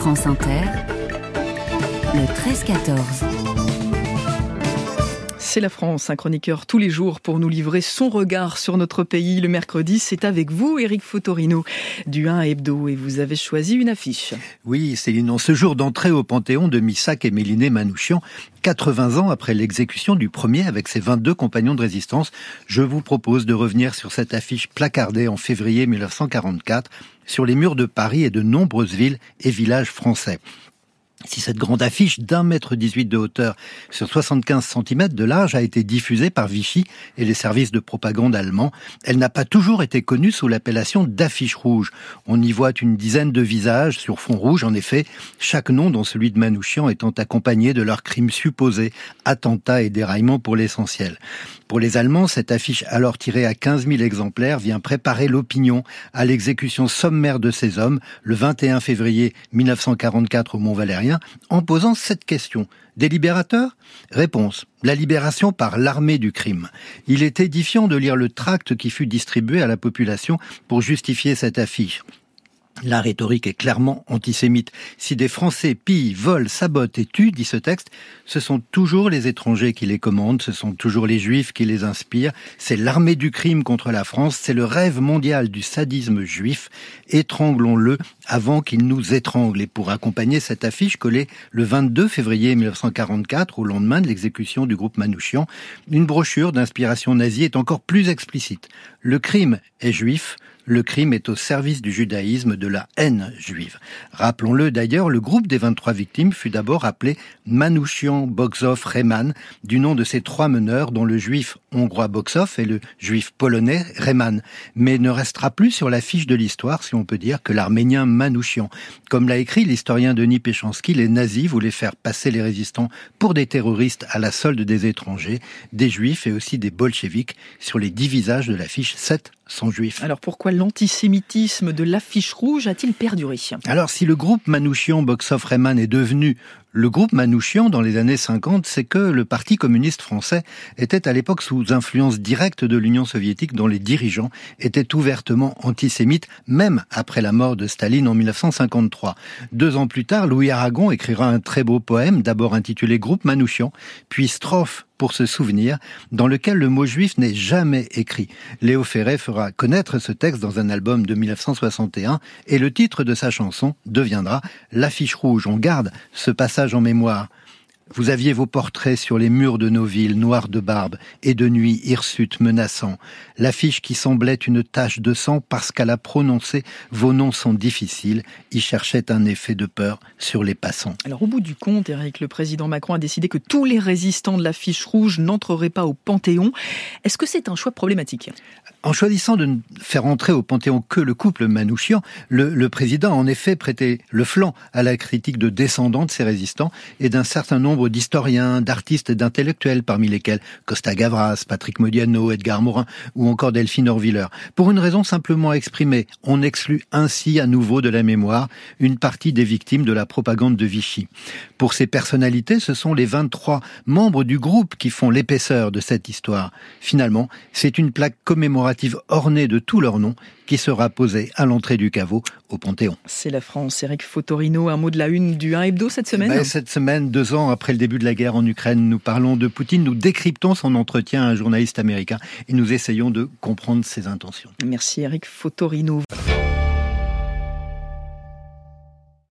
France Inter, le 13-14. C'est la France, un chroniqueur tous les jours pour nous livrer son regard sur notre pays. Le mercredi, c'est avec vous, Éric Fotorino, du 1 Hebdo, et vous avez choisi une affiche. Oui, Céline, en ce jour d'entrée au Panthéon de Missac et Méliné Manouchian, 80 ans après l'exécution du premier avec ses 22 compagnons de résistance, je vous propose de revenir sur cette affiche placardée en février 1944 sur les murs de Paris et de nombreuses villes et villages français. Si cette grande affiche d'un mètre 18 de hauteur sur 75 cm de large a été diffusée par Vichy et les services de propagande allemands, elle n'a pas toujours été connue sous l'appellation d'affiche rouge. On y voit une dizaine de visages sur fond rouge, en effet, chaque nom, dont celui de Manouchian, étant accompagné de leurs crimes supposés, attentats et déraillements pour l'essentiel. Pour les Allemands, cette affiche, alors tirée à 15 000 exemplaires, vient préparer l'opinion à l'exécution sommaire de ces hommes le 21 février 1944 au Mont-Valérien, en posant cette question. Des libérateurs Réponse. La libération par l'armée du crime. Il est édifiant de lire le tract qui fut distribué à la population pour justifier cette affiche. La rhétorique est clairement antisémite. Si des Français pillent, volent, sabotent et tuent, dit ce texte, ce sont toujours les étrangers qui les commandent, ce sont toujours les juifs qui les inspirent, c'est l'armée du crime contre la France, c'est le rêve mondial du sadisme juif. Étranglons-le avant qu'il nous étrangle. Et pour accompagner cette affiche collée le 22 février 1944, au lendemain de l'exécution du groupe Manouchian, une brochure d'inspiration nazie est encore plus explicite. Le crime est juif, le crime est au service du judaïsme, de la haine juive. Rappelons-le d'ailleurs, le groupe des 23 victimes fut d'abord appelé Manouchian Boxov Reman, du nom de ces trois meneurs dont le juif hongrois Boxov et le juif polonais Reman, mais ne restera plus sur la fiche de l'histoire, si on peut dire, que l'arménien Manouchian. Comme l'a écrit l'historien Denis Péchanski, les nazis voulaient faire passer les résistants pour des terroristes à la solde des étrangers, des juifs et aussi des bolcheviks sur les dix visages de la fiche 7 sont juifs. Alors pourquoi l'antisémitisme de l'affiche rouge a-t-il perduré? Alors si le groupe Manouchian Boxov Reyman est devenu le groupe Manouchian dans les années 50, c'est que le Parti communiste français était à l'époque sous influence directe de l'Union soviétique dont les dirigeants étaient ouvertement antisémites, même après la mort de Staline en 1953. Deux ans plus tard, Louis Aragon écrira un très beau poème, d'abord intitulé Groupe Manouchian, puis Strophe pour se souvenir, dans lequel le mot juif n'est jamais écrit. Léo Ferré fera connaître ce texte dans un album de 1961 et le titre de sa chanson deviendra L'affiche rouge. On garde ce passage en mémoire. Vous aviez vos portraits sur les murs de nos villes, noirs de barbe, et de nuit hirsutes menaçants. L'affiche qui semblait une tache de sang parce qu'à la prononcer, vos noms sont difficiles, y cherchait un effet de peur sur les passants. Alors au bout du compte, Eric, le président Macron a décidé que tous les résistants de l'affiche rouge n'entreraient pas au Panthéon. Est-ce que c'est un choix problématique? En choisissant de ne faire entrer au Panthéon que le couple Manouchian, le, le président a en effet prêté le flanc à la critique de descendants de ces résistants et d'un certain d'historiens, d'artistes et d'intellectuels, parmi lesquels Costa Gavras, Patrick Modiano, Edgar Morin ou encore Delphine Orviller. Pour une raison simplement exprimée, on exclut ainsi à nouveau de la mémoire une partie des victimes de la propagande de Vichy. Pour ces personnalités, ce sont les 23 membres du groupe qui font l'épaisseur de cette histoire. Finalement, c'est une plaque commémorative ornée de tous leurs noms qui sera posée à l'entrée du caveau au Panthéon. C'est la France. Eric Fotorino, un mot de la une du 1 hebdo cette semaine ben, Cette semaine, deux ans après le début de la guerre en Ukraine, nous parlons de Poutine, nous décryptons son entretien à un journaliste américain et nous essayons de comprendre ses intentions. Merci Eric Fotorino.